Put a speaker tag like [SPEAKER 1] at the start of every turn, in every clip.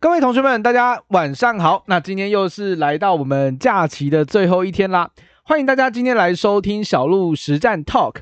[SPEAKER 1] 各位同学们，大家晚上好。那今天又是来到我们假期的最后一天啦，欢迎大家今天来收听小鹿实战 Talk。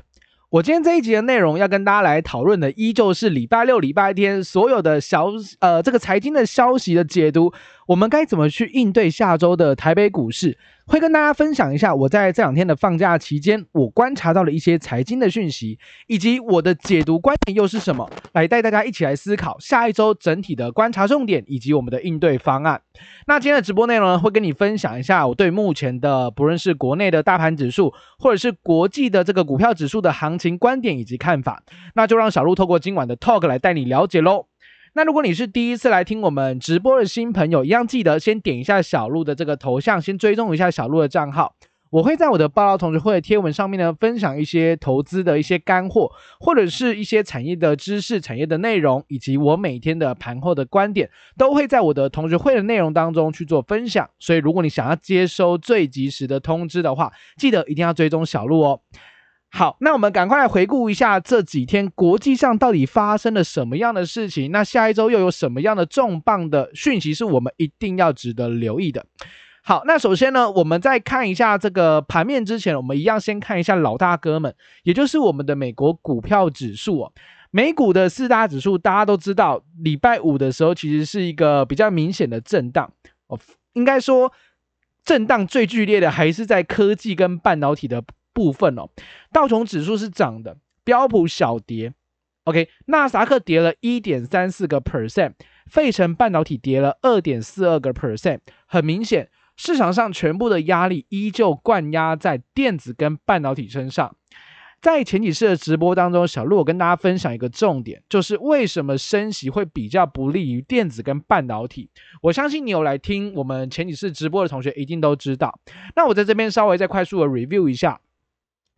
[SPEAKER 1] 我今天这一集的内容要跟大家来讨论的，依旧是礼拜六、礼拜天所有的小呃这个财经的消息的解读。我们该怎么去应对下周的台北股市？会跟大家分享一下我在这两天的放假期间，我观察到了一些财经的讯息，以及我的解读观点又是什么，来带大家一起来思考下一周整体的观察重点以及我们的应对方案。那今天的直播内容呢，会跟你分享一下我对目前的不论是国内的大盘指数，或者是国际的这个股票指数的行情观点以及看法。那就让小鹿透过今晚的 talk 来带你了解喽。那如果你是第一次来听我们直播的新朋友，一样记得先点一下小鹿的这个头像，先追踪一下小鹿的账号。我会在我的报道同学会的贴文上面呢，分享一些投资的一些干货，或者是一些产业的知识、产业的内容，以及我每天的盘后的观点，都会在我的同学会的内容当中去做分享。所以如果你想要接收最及时的通知的话，记得一定要追踪小鹿哦。好，那我们赶快来回顾一下这几天国际上到底发生了什么样的事情？那下一周又有什么样的重磅的讯息是我们一定要值得留意的？好，那首先呢，我们在看一下这个盘面之前，我们一样先看一下老大哥们，也就是我们的美国股票指数哦。美股的四大指数大家都知道，礼拜五的时候其实是一个比较明显的震荡哦，应该说震荡最剧烈的还是在科技跟半导体的。部分哦，道琼指数是涨的，标普小跌，OK，纳斯达克跌了一点三四个 percent，费城半导体跌了二点四二个 percent，很明显，市场上全部的压力依旧灌压在电子跟半导体身上。在前几次的直播当中，小鹿我跟大家分享一个重点，就是为什么升息会比较不利于电子跟半导体。我相信你有来听我们前几次直播的同学一定都知道。那我在这边稍微再快速的 review 一下。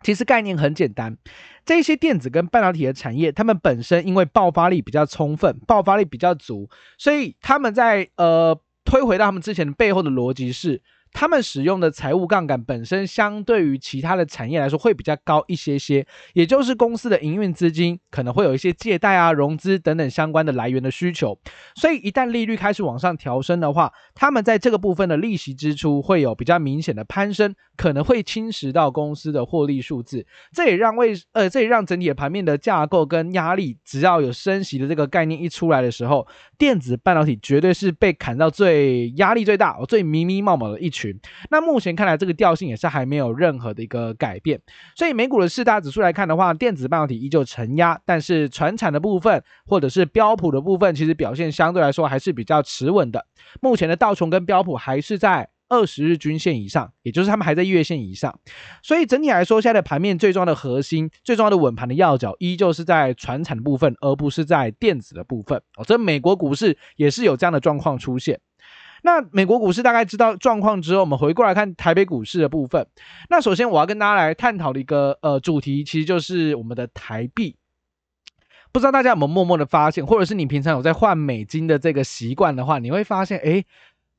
[SPEAKER 1] 其实概念很简单，这些电子跟半导体的产业，他们本身因为爆发力比较充分，爆发力比较足，所以他们在呃推回到他们之前背后的逻辑是。他们使用的财务杠杆本身相对于其他的产业来说会比较高一些些，也就是公司的营运资金可能会有一些借贷啊、融资等等相关的来源的需求，所以一旦利率开始往上调升的话，他们在这个部分的利息支出会有比较明显的攀升，可能会侵蚀到公司的获利数字。这也让为呃，这也让整体的盘面的架构跟压力，只要有升息的这个概念一出来的时候，电子半导体绝对是被砍到最压力最大、最迷迷茫茫的一群。群，那目前看来，这个调性也是还没有任何的一个改变。所以美股的四大指数来看的话，电子半导体依旧承压，但是传产的部分或者是标普的部分，其实表现相对来说还是比较持稳的。目前的道琼跟标普还是在二十日均线以上，也就是他们还在月线以上。所以整体来说，现在的盘面最重要的核心、最重要的稳盘的要角，依旧是在传产的部分，而不是在电子的部分。哦，这美国股市也是有这样的状况出现。那美国股市大概知道状况之后，我们回过来看台北股市的部分。那首先我要跟大家来探讨的一个呃主题，其实就是我们的台币。不知道大家有没有默默的发现，或者是你平常有在换美金的这个习惯的话，你会发现，诶。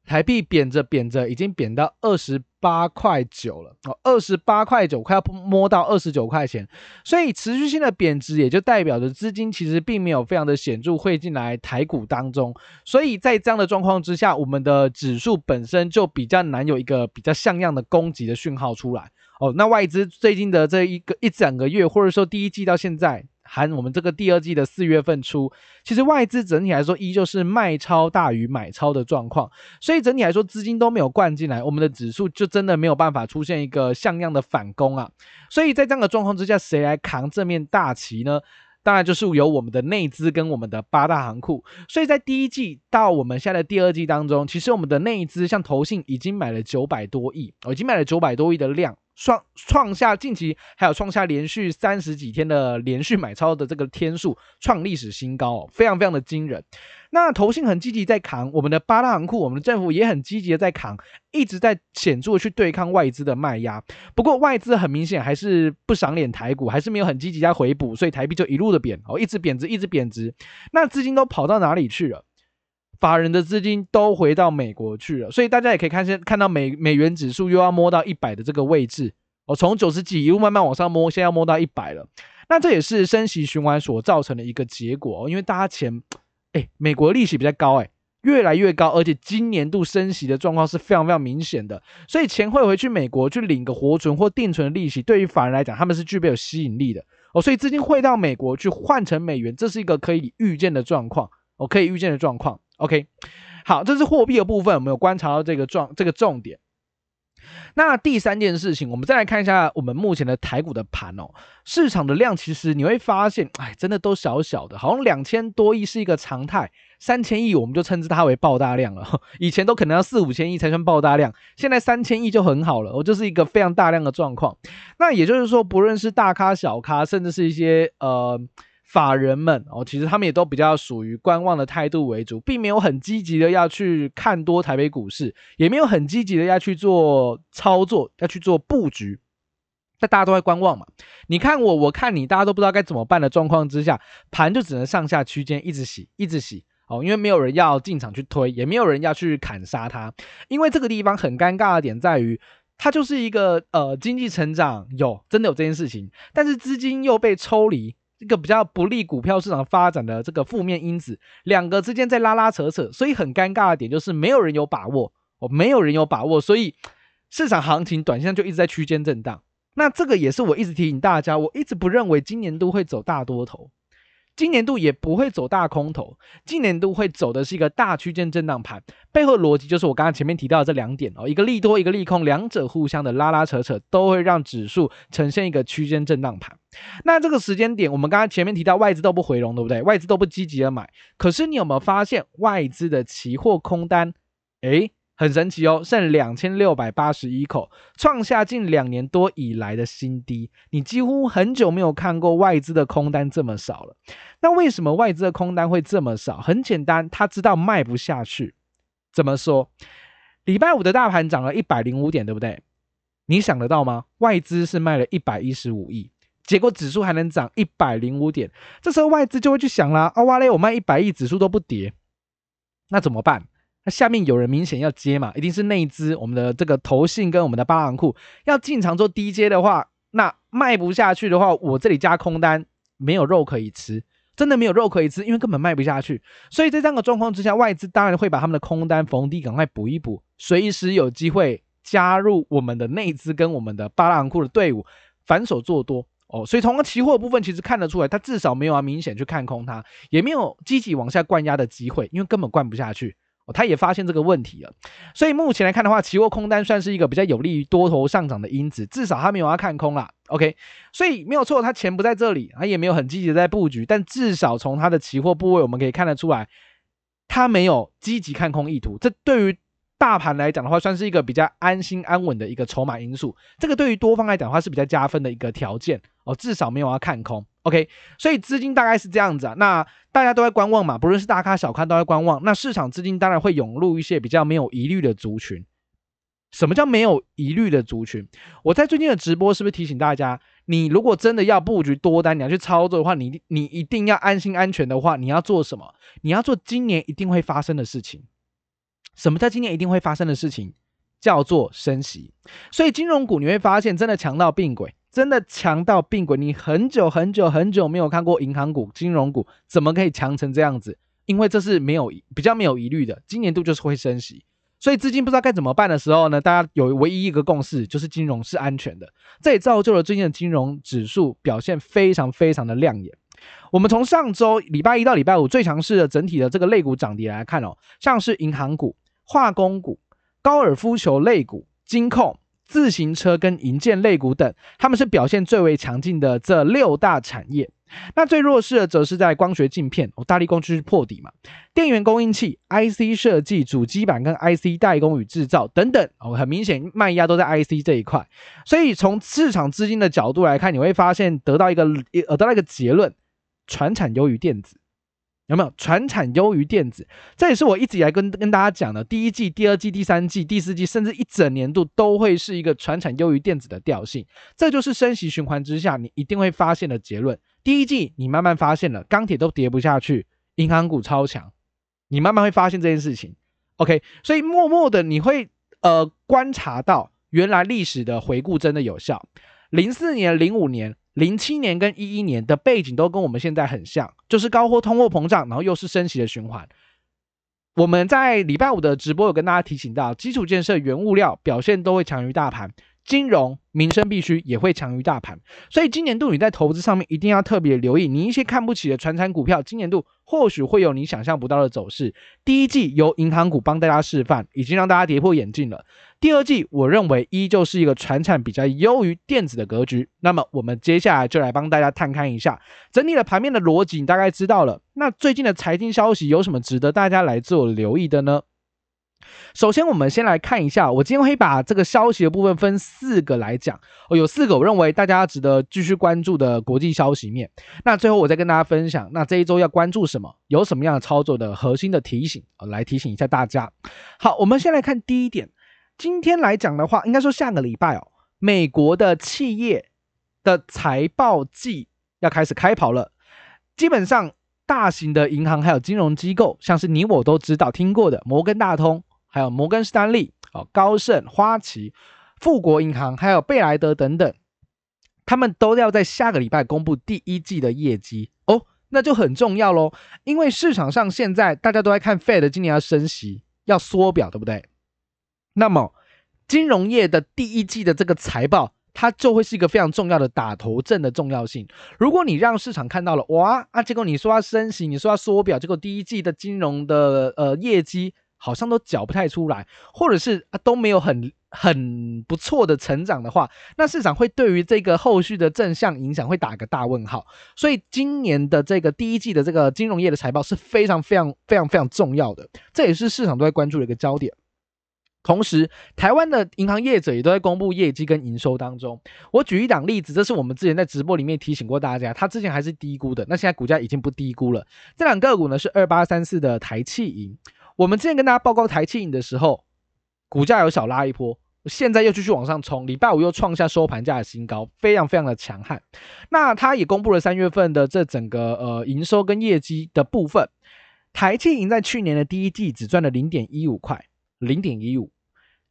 [SPEAKER 1] 台币贬着贬着，已经贬到二十八块九了哦，二十八块九快要摸到二十九块钱，所以持续性的贬值也就代表着资金其实并没有非常的显著汇进来台股当中，所以在这样的状况之下，我们的指数本身就比较难有一个比较像样的攻击的讯号出来哦。那外资最近的这一个一整个月，或者说第一季到现在。含我们这个第二季的四月份出，其实外资整体来说依旧是卖超大于买超的状况，所以整体来说资金都没有灌进来，我们的指数就真的没有办法出现一个像样的反攻啊。所以在这样的状况之下，谁来扛这面大旗呢？当然就是由我们的内资跟我们的八大行库。所以在第一季到我们现在的第二季当中，其实我们的内资像投信已经买了九百多亿，哦，已经买了九百多亿的量。创创下近期还有创下连续三十几天的连续买超的这个天数，创历史新高哦，非常非常的惊人。那投信很积极在扛，我们的八大行库，我们的政府也很积极的在扛，一直在显著的去对抗外资的卖压。不过外资很明显还是不赏脸台股，还是没有很积极在回补，所以台币就一路的贬哦，一直贬值，一直贬值。那资金都跑到哪里去了？法人的资金都回到美国去了，所以大家也可以看见，看到美美元指数又要摸到一百的这个位置。哦，从九十几一路慢慢往上摸，现在要摸到一百了。那这也是升息循环所造成的一个结果哦，因为大家钱，哎，美国利息比较高哎，越来越高，而且今年度升息的状况是非常非常明显的，所以钱会回去美国去领个活存或定存的利息，对于法人来讲，他们是具备有吸引力的。哦，所以资金汇到美国去换成美元，这是一个可以预见的状况。哦，可以预见的状况。OK，好，这是货币的部分，我们有观察到这个状这个重点。那第三件事情，我们再来看一下我们目前的台股的盘哦，市场的量其实你会发现，哎，真的都小小的，好像两千多亿是一个常态，三千亿我们就称之它为爆大量了。以前都可能要四五千亿才算爆大量，现在三千亿就很好了，我就是一个非常大量的状况。那也就是说，不论是大咖小咖，甚至是一些呃。法人们哦，其实他们也都比较属于观望的态度为主，并没有很积极的要去看多台北股市，也没有很积极的要去做操作，要去做布局。那大家都在观望嘛，你看我，我看你，大家都不知道该怎么办的状况之下，盘就只能上下区间一直洗，一直洗哦，因为没有人要进场去推，也没有人要去砍杀它，因为这个地方很尴尬的点在于，它就是一个呃经济成长有真的有这件事情，但是资金又被抽离。一个比较不利股票市场发展的这个负面因子，两个之间在拉拉扯扯，所以很尴尬的点就是没有人有把握，哦，没有人有把握，所以市场行情短线就一直在区间震荡。那这个也是我一直提醒大家，我一直不认为今年都会走大多头。今年度也不会走大空头，今年度会走的是一个大区间震荡盘，背后逻辑就是我刚刚前面提到的这两点哦，一个利多，一个利空，两者互相的拉拉扯扯，都会让指数呈现一个区间震荡盘。那这个时间点，我们刚刚前面提到外资都不回笼，对不对？外资都不积极的买，可是你有没有发现外资的期货空单？诶。很神奇哦，剩两千六百八十一口，创下近两年多以来的新低。你几乎很久没有看过外资的空单这么少了。那为什么外资的空单会这么少？很简单，他知道卖不下去。怎么说？礼拜五的大盘涨了一百零五点，对不对？你想得到吗？外资是卖了一百一十五亿，结果指数还能涨一百零五点。这时候外资就会去想啦：啊哇嘞，我卖一百亿，指数都不跌，那怎么办？那下面有人明显要接嘛，一定是内资，我们的这个投信跟我们的八郎库要进场做低接的话，那卖不下去的话，我这里加空单没有肉可以吃，真的没有肉可以吃，因为根本卖不下去。所以在这样的状况之下，外资当然会把他们的空单逢低赶快补一补，随时有机会加入我们的内资跟我们的八郎库的队伍，反手做多哦。所以从期货部分其实看得出来，他至少没有要明显去看空它，也没有积极往下灌压的机会，因为根本灌不下去。他也发现这个问题了，所以目前来看的话，期货空单算是一个比较有利于多头上涨的因子，至少他没有要看空啦。OK，所以没有错，他钱不在这里，他也没有很积极的在布局，但至少从他的期货部位，我们可以看得出来，他没有积极看空意图。这对于大盘来讲的话，算是一个比较安心安稳的一个筹码因素。这个对于多方来讲的话，是比较加分的一个条件哦，至少没有要看空。OK，所以资金大概是这样子啊。那大家都在观望嘛，不论是大咖小咖都在观望。那市场资金当然会涌入一些比较没有疑虑的族群。什么叫没有疑虑的族群？我在最近的直播是不是提醒大家，你如果真的要布局多单，你要去操作的话，你你一定要安心安全的话，你要做什么？你要做今年一定会发生的事情。什么叫今年一定会发生的事情？叫做升息。所以金融股你会发现真的强到病鬼。真的强到病鬼，你很久很久很久没有看过银行股、金融股怎么可以强成这样子？因为这是没有比较没有疑虑的，今年度就是会升息，所以资金不知道该怎么办的时候呢，大家有唯一一个共识，就是金融是安全的。这也造就了最近的金融指数表现非常非常的亮眼。我们从上周礼拜一到礼拜五最强势的整体的这个类股涨跌来看哦，像是银行股、化工股、高尔夫球类股、金控。自行车跟银建类股等，他们是表现最为强劲的这六大产业。那最弱势的则是在光学镜片，哦，大力光就是破底嘛。电源供应器、IC 设计、主机板跟 IC 代工与制造等等，哦，很明显卖压都在 IC 这一块。所以从市场资金的角度来看，你会发现得到一个呃得到一个结论：传产优于电子。有没有船产优于电子？这也是我一直以来跟跟大家讲的，第一季、第二季、第三季、第四季，甚至一整年度都会是一个船产优于电子的调性。这就是升息循环之下你一定会发现的结论。第一季你慢慢发现了钢铁都跌不下去，银行股超强，你慢慢会发现这件事情。OK，所以默默的你会呃观察到，原来历史的回顾真的有效。零四年、零五年。零七年跟一一年的背景都跟我们现在很像，就是高货通货膨胀，然后又是升息的循环。我们在礼拜五的直播有跟大家提醒到，基础建设、原物料表现都会强于大盘。金融、民生必需也会强于大盘，所以今年度你在投资上面一定要特别留意，你一些看不起的传产股票，今年度或许会有你想象不到的走势。第一季由银行股帮大家示范，已经让大家跌破眼镜了。第二季我认为依旧是一个传产比较优于电子的格局。那么我们接下来就来帮大家探看一下整体的盘面的逻辑，你大概知道了。那最近的财经消息有什么值得大家来做留意的呢？首先，我们先来看一下，我今天会把这个消息的部分分四个来讲，哦，有四个我认为大家值得继续关注的国际消息面。那最后我再跟大家分享，那这一周要关注什么，有什么样的操作的核心的提醒，哦，来提醒一下大家。好，我们先来看第一点，今天来讲的话，应该说下个礼拜哦，美国的企业的财报季要开始开跑了，基本上大型的银行还有金融机构，像是你我都知道听过的摩根大通。还有摩根士丹利、哦高盛、花旗、富国银行，还有贝莱德等等，他们都要在下个礼拜公布第一季的业绩哦，那就很重要喽。因为市场上现在大家都在看 Fed 今年要升息、要缩表，对不对？那么金融业的第一季的这个财报，它就会是一个非常重要的打头阵的重要性。如果你让市场看到了哇啊，结果你说要升息，你说要缩表，结果第一季的金融的呃业绩。好像都缴不太出来，或者是啊都没有很很不错的成长的话，那市场会对于这个后续的正向影响会打个大问号。所以今年的这个第一季的这个金融业的财报是非常非常非常非常重要的，这也是市场都在关注的一个焦点。同时，台湾的银行业者也都在公布业绩跟营收当中。我举一档例子，这是我们之前在直播里面提醒过大家，它之前还是低估的，那现在股价已经不低估了。这两个股呢是二八三四的台企银。我们之前跟大家报告台企银的时候，股价有小拉一波，现在又继续往上冲，礼拜五又创下收盘价的新高，非常非常的强悍。那它也公布了三月份的这整个呃营收跟业绩的部分，台企银在去年的第一季只赚了零点一五块，零点一五，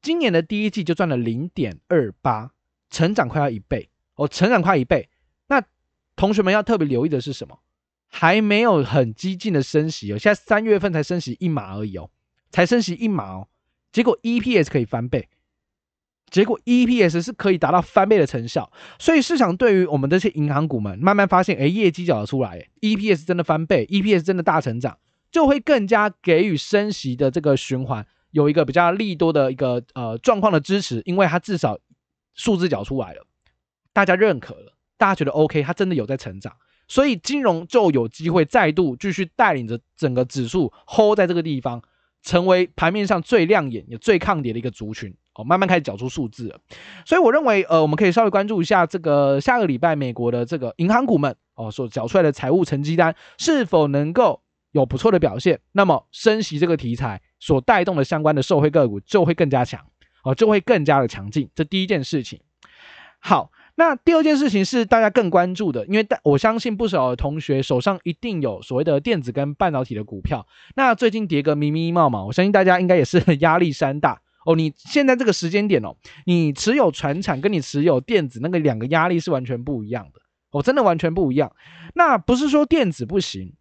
[SPEAKER 1] 今年的第一季就赚了零点二八，成长快要一倍哦，成长快一倍。那同学们要特别留意的是什么？还没有很激进的升息哦，现在三月份才升息一码而已哦，才升息一码哦，结果 EPS 可以翻倍，结果 EPS 是可以达到翻倍的成效，所以市场对于我们这些银行股们慢慢发现，哎，业绩缴得出来，EPS 真的翻倍，EPS 真的大成长，就会更加给予升息的这个循环有一个比较利多的一个呃状况的支持，因为它至少数字缴出来了，大家认可了，大家觉得 OK，它真的有在成长。所以金融就有机会再度继续带领着整个指数 hold 在这个地方，成为盘面上最亮眼也最抗跌的一个族群哦，慢慢开始缴出数字了。所以我认为，呃，我们可以稍微关注一下这个下个礼拜美国的这个银行股们哦所缴出来的财务成绩单是否能够有不错的表现。那么升息这个题材所带动的相关的受惠个股就会更加强哦，就会更加的强劲。这第一件事情。好。那第二件事情是大家更关注的，因为大我相信不少的同学手上一定有所谓的电子跟半导体的股票。那最近跌个密密麻麻，我相信大家应该也是压力山大哦。你现在这个时间点哦，你持有船产跟你持有电子那个两个压力是完全不一样的哦，真的完全不一样。那不是说电子不行，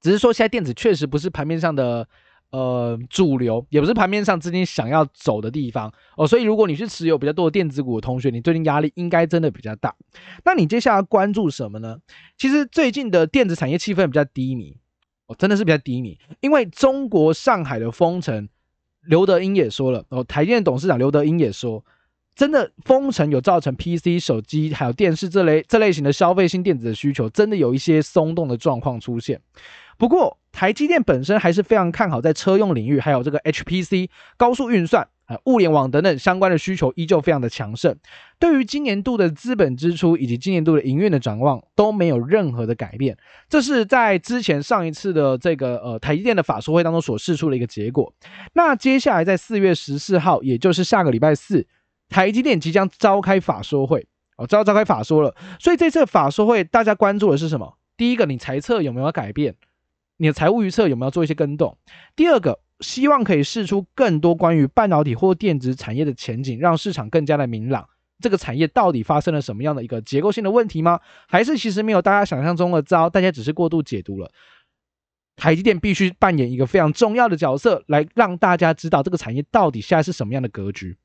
[SPEAKER 1] 只是说现在电子确实不是盘面上的。呃，主流也不是盘面上资金想要走的地方哦，所以如果你是持有比较多的电子股的同学，你最近压力应该真的比较大。那你接下来关注什么呢？其实最近的电子产业气氛比较低迷哦，真的是比较低迷，因为中国上海的封城，刘德英也说了哦，台电董事长刘德英也说，真的封城有造成 PC、手机还有电视这类这类型的消费性电子的需求，真的有一些松动的状况出现。不过，台积电本身还是非常看好在车用领域，还有这个 HPC 高速运算啊、物联网等等相关的需求依旧非常的强盛。对于今年度的资本支出以及今年度的营运的展望都没有任何的改变。这是在之前上一次的这个呃台积电的法说会当中所释出的一个结果。那接下来在四月十四号，也就是下个礼拜四，台积电即将召开法说会哦，召召开法说了。所以这次法说会大家关注的是什么？第一个，你财测有没有改变？你的财务预测有没有做一些更动？第二个，希望可以释出更多关于半导体或电子产业的前景，让市场更加的明朗。这个产业到底发生了什么样的一个结构性的问题吗？还是其实没有大家想象中的糟，大家只是过度解读了？台积电必须扮演一个非常重要的角色，来让大家知道这个产业到底现在是什么样的格局。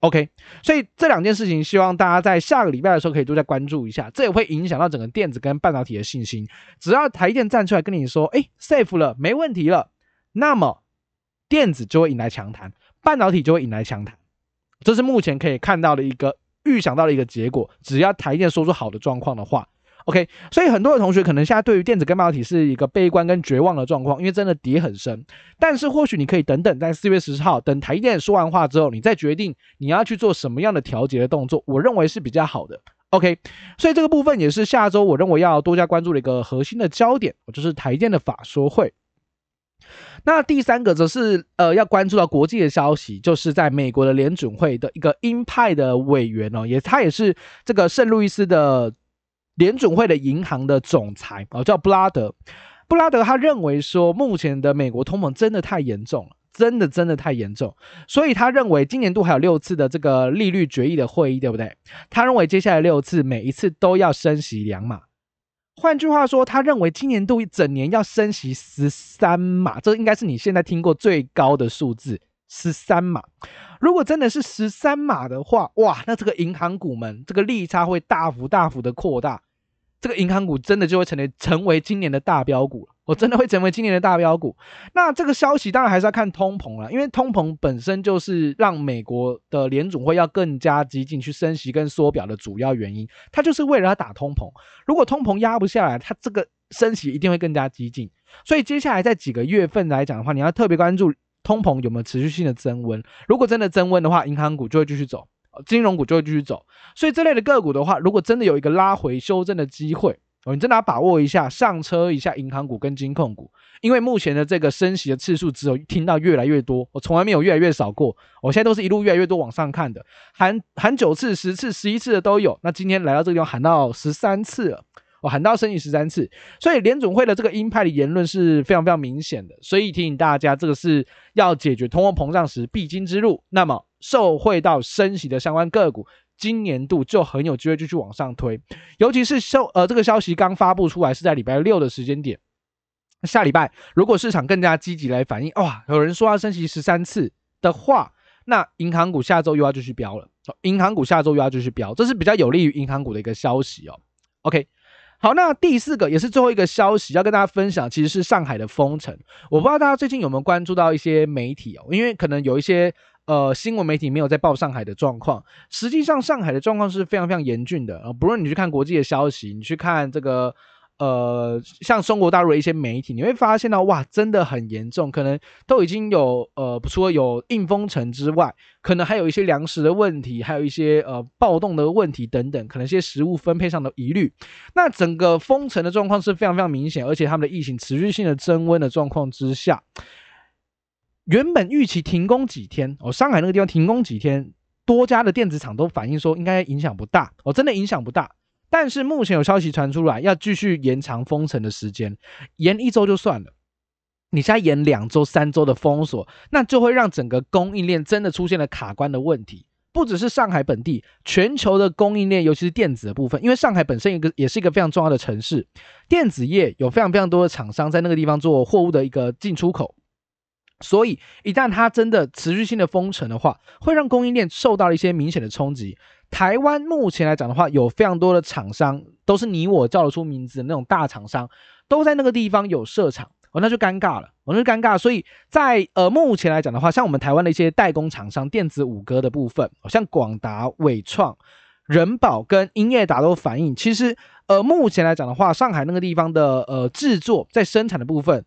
[SPEAKER 1] OK，所以这两件事情，希望大家在下个礼拜的时候可以多加关注一下，这也会影响到整个电子跟半导体的信心。只要台电站出来跟你说，哎，safe 了，没问题了，那么电子就会引来强谈，半导体就会引来强谈。这是目前可以看到的一个预想到的一个结果。只要台电说出好的状况的话。OK，所以很多的同学可能现在对于电子跟半导体是一个悲观跟绝望的状况，因为真的跌很深。但是或许你可以等等，在四月十号等台电说完话之后，你再决定你要去做什么样的调节的动作，我认为是比较好的。OK，所以这个部分也是下周我认为要多加关注的一个核心的焦点，就是台电的法说会。那第三个则是呃要关注到国际的消息，就是在美国的联准会的一个鹰派的委员哦，也他也是这个圣路易斯的。联准会的银行的总裁哦，叫布拉德。布拉德他认为说，目前的美国通膨真的太严重了，真的真的太严重。所以他认为今年度还有六次的这个利率决议的会议，对不对？他认为接下来六次每一次都要升息两码。换句话说，他认为今年度一整年要升息十三码，这应该是你现在听过最高的数字，十三码。如果真的是十三码的话，哇，那这个银行股们这个利差会大幅大幅的扩大。这个银行股真的就会成为成为今年的大标股，我真的会成为今年的大标股。那这个消息当然还是要看通膨了，因为通膨本身就是让美国的联总会要更加激进去升息跟缩表的主要原因，它就是为了要打通膨。如果通膨压不下来，它这个升息一定会更加激进。所以接下来在几个月份来讲的话，你要特别关注通膨有没有持续性的增温。如果真的增温的话，银行股就会继续走。金融股就会继续走，所以这类的个股的话，如果真的有一个拉回修正的机会，哦，你真的要把握一下，上车一下银行股跟金控股，因为目前的这个升息的次数只有听到越来越多，我从来没有越来越少过，我现在都是一路越来越多往上看的，喊喊九次、十次、十一次的都有，那今天来到这个地方喊到十三次了。我喊到升息十三次，所以联准会的这个鹰派的言论是非常非常明显的，所以提醒大家，这个是要解决通货膨胀时必经之路。那么受惠到升息的相关个股，今年度就很有机会继续往上推。尤其是消呃这个消息刚发布出来是在礼拜六的时间点，下礼拜如果市场更加积极来反应，哇，有人说要升息十三次的话，那银行股下周又要继续飙了。银行股下周又要继续飙，这是比较有利于银行股的一个消息哦。OK。好，那第四个也是最后一个消息要跟大家分享，其实是上海的封城。我不知道大家最近有没有关注到一些媒体哦，因为可能有一些呃新闻媒体没有在报上海的状况。实际上，上海的状况是非常非常严峻的呃，不论你去看国际的消息，你去看这个。呃，像中国大陆的一些媒体，你会发现到哇，真的很严重，可能都已经有呃，除了有硬封城之外，可能还有一些粮食的问题，还有一些呃暴动的问题等等，可能一些食物分配上的疑虑。那整个封城的状况是非常非常明显，而且他们的疫情持续性的增温的状况之下，原本预期停工几天，哦，上海那个地方停工几天，多家的电子厂都反映说应该影响不大，哦，真的影响不大。但是目前有消息传出来，要继续延长封城的时间，延一周就算了，你现在延两周、三周的封锁，那就会让整个供应链真的出现了卡关的问题。不只是上海本地，全球的供应链，尤其是电子的部分，因为上海本身一个也是一个非常重要的城市，电子业有非常非常多的厂商在那个地方做货物的一个进出口。所以，一旦它真的持续性的封城的话，会让供应链受到了一些明显的冲击。台湾目前来讲的话，有非常多的厂商，都是你我叫得出名字的那种大厂商，都在那个地方有设厂，哦，那就尴尬了，哦，那就尴尬。所以在呃目前来讲的话，像我们台湾的一些代工厂商，电子五哥的部分，像广达、伟创、人保跟英业达都反映，其实呃目前来讲的话，上海那个地方的呃制作在生产的部分。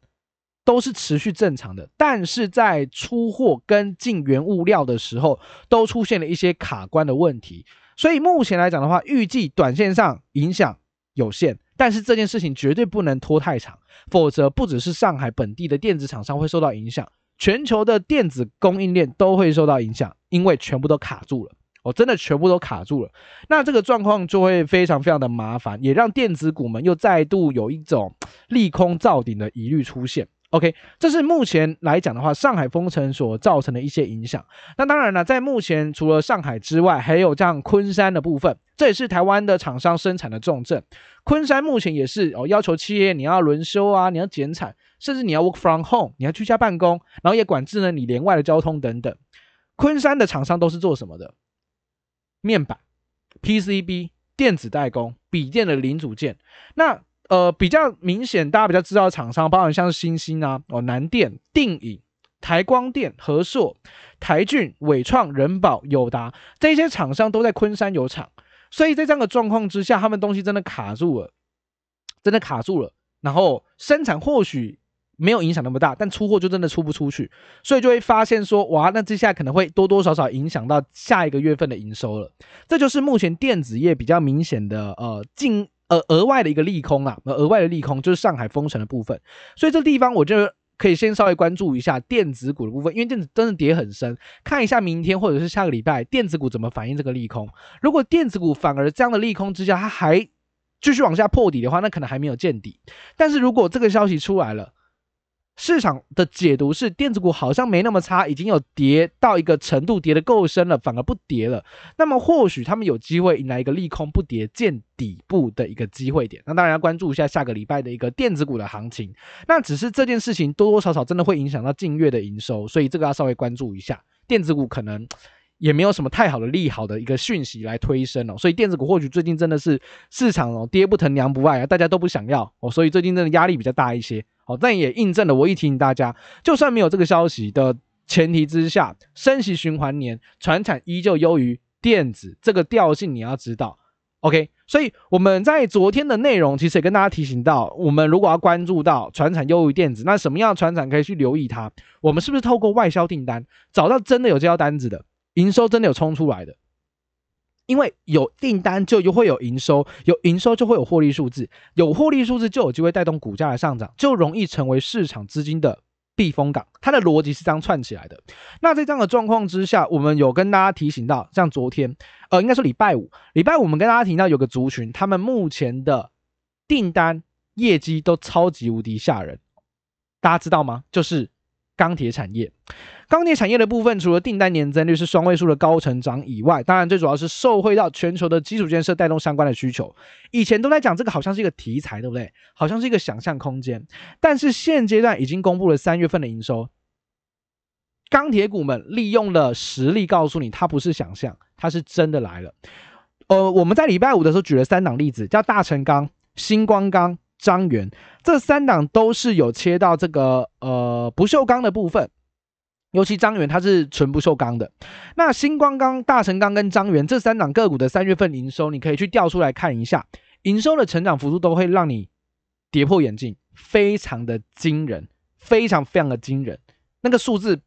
[SPEAKER 1] 都是持续正常的，但是在出货跟进原物料的时候，都出现了一些卡关的问题。所以目前来讲的话，预计短线上影响有限，但是这件事情绝对不能拖太长，否则不只是上海本地的电子厂商会受到影响，全球的电子供应链都会受到影响，因为全部都卡住了。哦，真的全部都卡住了，那这个状况就会非常非常的麻烦，也让电子股们又再度有一种利空造顶的疑虑出现。OK，这是目前来讲的话，上海封城所造成的一些影响。那当然了，在目前除了上海之外，还有像昆山的部分，这也是台湾的厂商生产的重镇。昆山目前也是哦，要求企业你要轮休啊，你要减产，甚至你要 work from home，你要居家办公，然后也管制了你连外的交通等等。昆山的厂商都是做什么的？面板、PCB、电子代工、笔电的零组件。那呃，比较明显，大家比较知道的厂商，包含像是欣兴啊、哦南电、定影、台光电、和硕、台俊、伟创、人保、友达这些厂商都在昆山有厂，所以在这样的状况之下，他们东西真的卡住了，真的卡住了。然后生产或许没有影响那么大，但出货就真的出不出去，所以就会发现说，哇，那接下来可能会多多少少影响到下一个月份的营收了。这就是目前电子业比较明显的呃进。呃，额外的一个利空啊，额外的利空就是上海封城的部分，所以这地方我就可以先稍微关注一下电子股的部分，因为电子真的跌很深，看一下明天或者是下个礼拜电子股怎么反映这个利空。如果电子股反而这样的利空之下，它还继续往下破底的话，那可能还没有见底。但是如果这个消息出来了，市场的解读是电子股好像没那么差，已经有跌到一个程度，跌得够深了，反而不跌了。那么或许他们有机会迎来一个利空不跌见底部的一个机会点。那当然要关注一下下个礼拜的一个电子股的行情。那只是这件事情多多少少真的会影响到近月的营收，所以这个要稍微关注一下。电子股可能也没有什么太好的利好的一个讯息来推升哦，所以电子股或许最近真的是市场哦跌不疼娘不爱啊，大家都不想要哦，所以最近真的压力比较大一些。但也印证了我一提醒大家，就算没有这个消息的前提之下，升息循环年，传产依旧优于电子，这个调性你要知道。OK，所以我们在昨天的内容其实也跟大家提醒到，我们如果要关注到传产优于电子，那什么样的传产可以去留意它？我们是不是透过外销订单找到真的有这条单子的营收真的有冲出来的？因为有订单就又会有营收，有营收就会有获利数字，有获利数字就有机会带动股价的上涨，就容易成为市场资金的避风港。它的逻辑是这样串起来的。那在这样的状况之下，我们有跟大家提醒到，像昨天，呃，应该说礼拜五，礼拜五我们跟大家提到有个族群，他们目前的订单业绩都超级无敌吓人，大家知道吗？就是钢铁产业。钢铁产业的部分，除了订单年增率是双位数的高成长以外，当然最主要是受惠到全球的基础建设带动相关的需求。以前都在讲这个好像是一个题材，对不对？好像是一个想象空间。但是现阶段已经公布了三月份的营收，钢铁股们利用了实力告诉你，它不是想象，它是真的来了。呃，我们在礼拜五的时候举了三档例子，叫大成钢、新光钢、张元，这三档都是有切到这个呃不锈钢的部分。尤其张元它是纯不锈钢的，那新光钢、大成钢跟张元这三档个股的三月份营收，你可以去调出来看一下，营收的成长幅度都会让你跌破眼镜，非常的惊人，非常非常的惊人。那个数字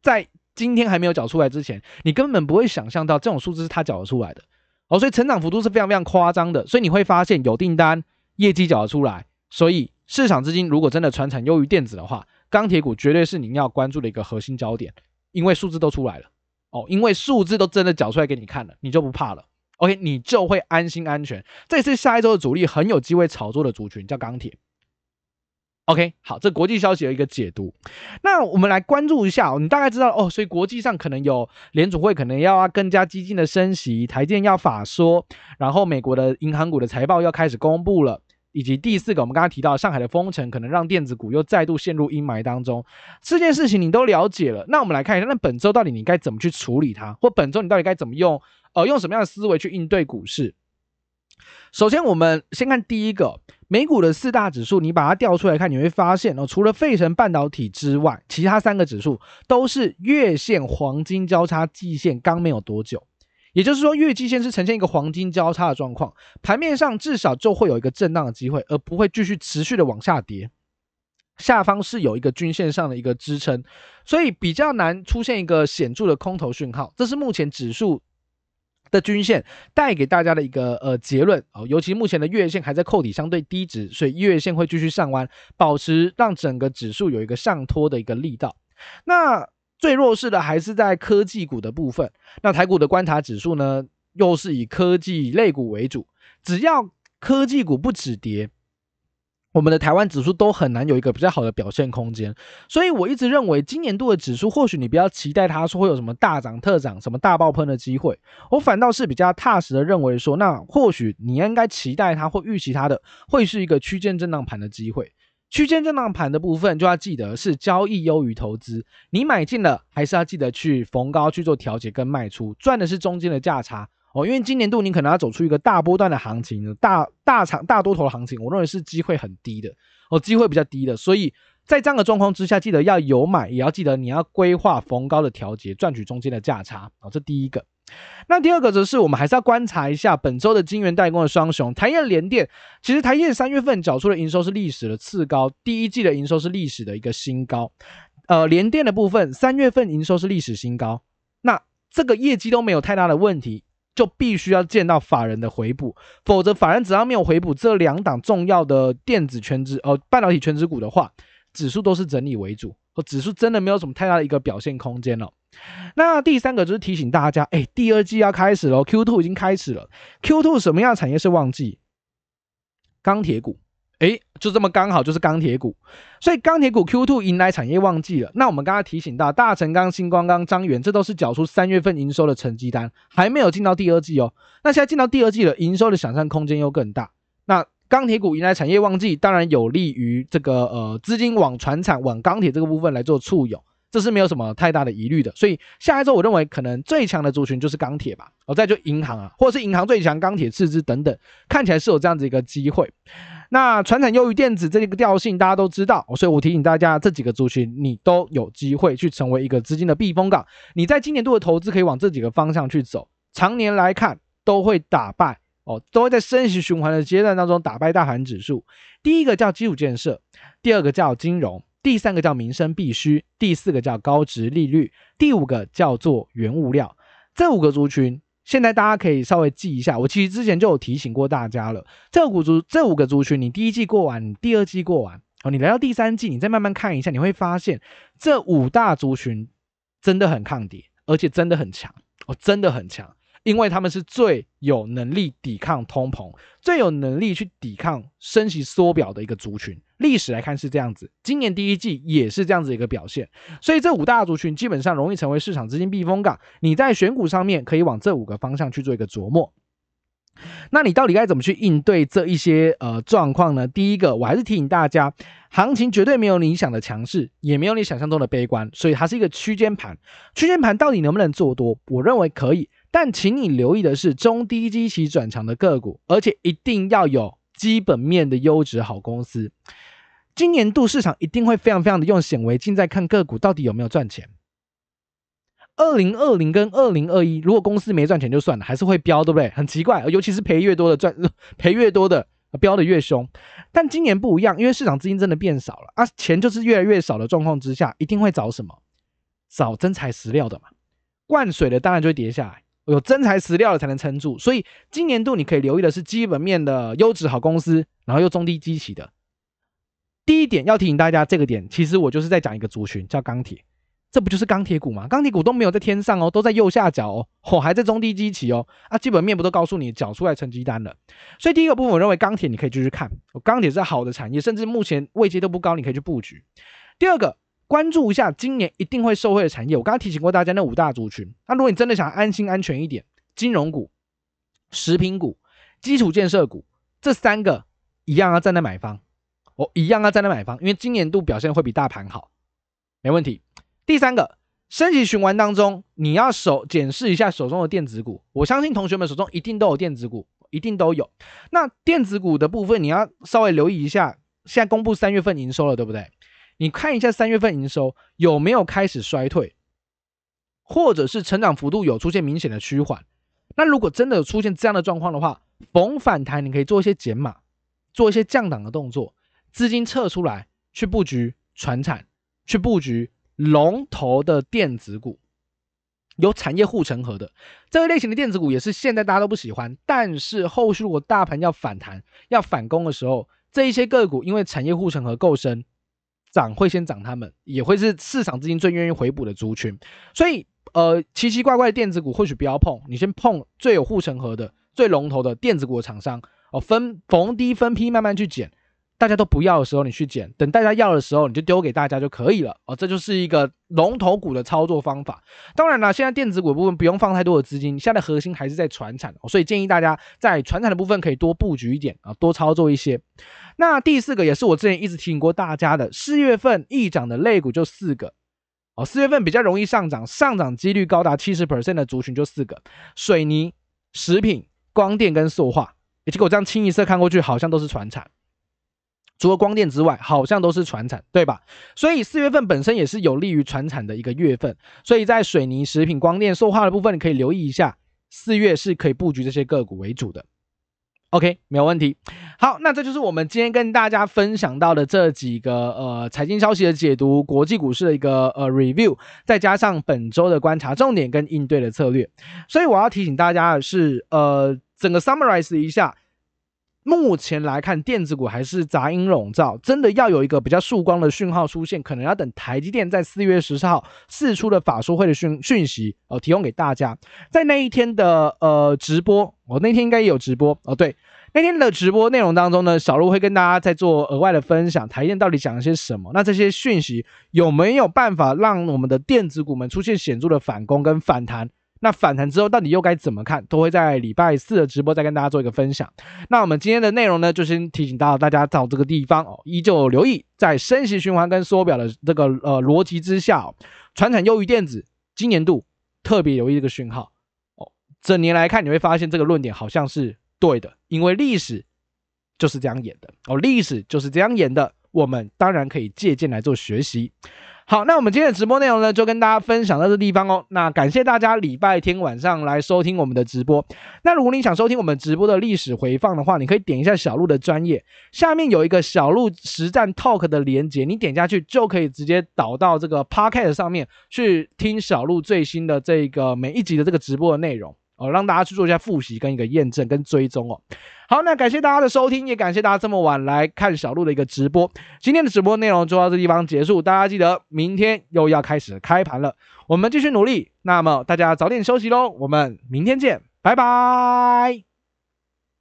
[SPEAKER 1] 在今天还没有缴出来之前，你根本不会想象到这种数字是它缴得出来的哦，所以成长幅度是非常非常夸张的。所以你会发现有订单，业绩缴得出来，所以市场资金如果真的传产优于电子的话。钢铁股绝对是您要关注的一个核心焦点，因为数字都出来了哦，因为数字都真的缴出来给你看了，你就不怕了。OK，你就会安心安全。这次下一周的主力很有机会炒作的族群叫钢铁。OK，好，这国际消息有一个解读。那我们来关注一下，你大概知道哦，所以国际上可能有联储会可能要啊更加激进的升息，台建要法说，然后美国的银行股的财报要开始公布了。以及第四个，我们刚刚提到上海的封城可能让电子股又再度陷入阴霾当中，这件事情你都了解了，那我们来看一下，那本周到底你该怎么去处理它，或本周你到底该怎么用，呃，用什么样的思维去应对股市？首先，我们先看第一个，美股的四大指数，你把它调出来看，你会发现哦，除了费城半导体之外，其他三个指数都是月线黄金交叉，季线刚没有多久。也就是说，月季线是呈现一个黄金交叉的状况，盘面上至少就会有一个震荡的机会，而不会继续持续的往下跌。下方是有一个均线上的一个支撑，所以比较难出现一个显著的空头讯号。这是目前指数的均线带给大家的一个呃结论哦。尤其目前的月线还在扣底相对低值，所以月线会继续上弯，保持让整个指数有一个上托的一个力道。那最弱势的还是在科技股的部分。那台股的观察指数呢，又是以科技类股为主。只要科技股不止跌，我们的台湾指数都很难有一个比较好的表现空间，所以我一直认为今年度的指数，或许你不要期待它说会有什么大涨特涨、什么大爆喷的机会，我反倒是比较踏实的认为说，那或许你应该期待它或预期它的会是一个区间震荡盘的机会。区间震荡盘的部分就要记得是交易优于投资，你买进了还是要记得去逢高去做调节跟卖出，赚的是中间的价差哦。因为今年度你可能要走出一个大波段的行情，大大长大多头的行情，我认为是机会很低的哦，机会比较低的。所以在这样的状况之下，记得要有买，也要记得你要规划逢高的调节，赚取中间的价差哦。这第一个。那第二个则是我们还是要观察一下本周的晶圆代工的双雄台积联电。其实台积三月份缴出的营收是历史的次高，第一季的营收是历史的一个新高。呃，联电的部分三月份营收是历史新高，那这个业绩都没有太大的问题，就必须要见到法人的回补，否则法人只要没有回补这两档重要的电子全职呃半导体全职股的话，指数都是整理为主，和指数真的没有什么太大的一个表现空间了。那第三个就是提醒大家，哎、第二季要开始了，Q2 已经开始了，Q2 什么样的产业是旺季？钢铁股，哎、就这么刚好就是钢铁股，所以钢铁股 Q2 迎来产业旺季了。那我们刚刚提醒到大成钢、新光钢、张源，这都是缴出三月份营收的成绩单，还没有进到第二季哦。那现在进到第二季了，营收的想象空间又更大。那钢铁股迎来产业旺季，当然有利于这个呃资金往船产、往钢铁这个部分来做促涌。这是没有什么太大的疑虑的，所以下一周我认为可能最强的族群就是钢铁吧，哦，再就银行啊，或者是银行最强，钢铁次之等等，看起来是有这样子一个机会。那传产优于电子这个调性大家都知道，所以我提醒大家，这几个族群你都有机会去成为一个资金的避风港。你在今年度的投资可以往这几个方向去走，常年来看都会打败哦，都会在升息循环的阶段当中打败大盘指数。第一个叫基础建设，第二个叫金融。第三个叫民生必需，第四个叫高值利率，第五个叫做原物料。这五个族群，现在大家可以稍微记一下。我其实之前就有提醒过大家了。这五族这五个族群，你第一季过完，你第二季过完，哦，你来到第三季，你再慢慢看一下，你会发现这五大族群真的很抗跌，而且真的很强哦，真的很强。因为他们是最有能力抵抗通膨、最有能力去抵抗升息缩表的一个族群。历史来看是这样子，今年第一季也是这样子一个表现。所以这五大族群基本上容易成为市场资金避风港。你在选股上面可以往这五个方向去做一个琢磨。那你到底该怎么去应对这一些呃状况呢？第一个，我还是提醒大家，行情绝对没有你想的强势，也没有你想象中的悲观，所以它是一个区间盘。区间盘到底能不能做多？我认为可以。但请你留意的是中低基期转强的个股，而且一定要有基本面的优质好公司。今年度市场一定会非常非常的用显微镜在看个股到底有没有赚钱。二零二零跟二零二一，如果公司没赚钱就算了，还是会飙，对不对？很奇怪，尤其是赔越多的赚，赔越多的飙的越凶。但今年不一样，因为市场资金真的变少了啊，钱就是越来越少的状况之下，一定会找什么？找真材实料的嘛。灌水的当然就会跌下来。有真材实料的才能撑住，所以今年度你可以留意的是基本面的优质好公司，然后又中低基期的。第一点要提醒大家，这个点其实我就是在讲一个族群，叫钢铁，这不就是钢铁股吗？钢铁股都没有在天上哦，都在右下角哦，哦还在中低基期哦，啊基本面不都告诉你缴出来成绩单了？所以第一个部分我认为钢铁你可以继续看，钢铁是好的产业，甚至目前位阶都不高，你可以去布局。第二个。关注一下今年一定会受惠的产业。我刚刚提醒过大家那五大族群。那如果你真的想安心安全一点，金融股、食品股、基础建设股这三个一样要站在买方，我一样要站在买方，因为今年度表现会比大盘好，没问题。第三个，升级循环当中，你要手检视一下手中的电子股。我相信同学们手中一定都有电子股，一定都有。那电子股的部分，你要稍微留意一下。现在公布三月份营收了，对不对？你看一下三月份营收有没有开始衰退，或者是成长幅度有出现明显的趋缓？那如果真的有出现这样的状况的话，逢反弹你可以做一些减码，做一些降档的动作，资金撤出来去布局传产，去布局龙头的电子股，有产业护城河的这个类型的电子股也是现在大家都不喜欢，但是后续如果大盘要反弹要反攻的时候，这一些个股因为产业护城河够深。涨会先涨，他们也会是市场资金最愿意回补的族群，所以呃奇奇怪怪的电子股或许不要碰，你先碰最有护城河的、最龙头的电子股的厂商哦，分逢低分批慢慢去减，大家都不要的时候，你去捡；等大家要的时候，你就丢给大家就可以了。哦，这就是一个龙头股的操作方法。当然了，现在电子股部分不用放太多的资金，现在核心还是在传产，所以建议大家在传产的部分可以多布局一点啊，多操作一些。那第四个也是我之前一直提醒过大家的，四月份易涨的类股就四个哦，四月份比较容易上涨，上涨几率高达七十 percent 的族群就四个：水泥、食品、光电跟塑化。结果这样清一色看过去，好像都是传产。除了光电之外，好像都是传产，对吧？所以四月份本身也是有利于传产的一个月份，所以在水泥、食品、光电、塑化的部分，你可以留意一下，四月是可以布局这些个股为主的。OK，没有问题。好，那这就是我们今天跟大家分享到的这几个呃财经消息的解读，国际股市的一个呃 review，再加上本周的观察重点跟应对的策略。所以我要提醒大家的是，呃，整个 summarize 一下。目前来看，电子股还是杂音笼罩，真的要有一个比较曙光的讯号出现，可能要等台积电在四月十四号释出的法说会的讯讯息哦，提供给大家。在那一天的呃直播，我、哦、那天应该也有直播哦，对，那天的直播内容当中呢，小路会跟大家在做额外的分享，台电到底讲了些什么？那这些讯息有没有办法让我们的电子股们出现显著的反攻跟反弹？那反弹之后到底又该怎么看？都会在礼拜四的直播再跟大家做一个分享。那我们今天的内容呢，就先提醒到大家到这个地方哦，依旧留意在升息循环跟缩表的这个呃逻辑之下哦，传产优于电子，今年度特别留意这个讯号哦。整年来看，你会发现这个论点好像是对的，因为历史就是这样演的哦，历史就是这样演的，我们当然可以借鉴来做学习。好，那我们今天的直播内容呢，就跟大家分享到这地方哦。那感谢大家礼拜天晚上来收听我们的直播。那如果你想收听我们直播的历史回放的话，你可以点一下小鹿的专业，下面有一个小鹿实战 Talk 的连接，你点下去就可以直接导到这个 Podcast 上面去听小鹿最新的这个每一集的这个直播的内容。哦，让大家去做一下复习跟一个验证跟追踪哦。好，那感谢大家的收听，也感谢大家这么晚来看小路的一个直播。今天的直播内容就到这地方结束，大家记得明天又要开始开盘了，我们继续努力。那么大家早点休息喽，我们明天见，拜拜。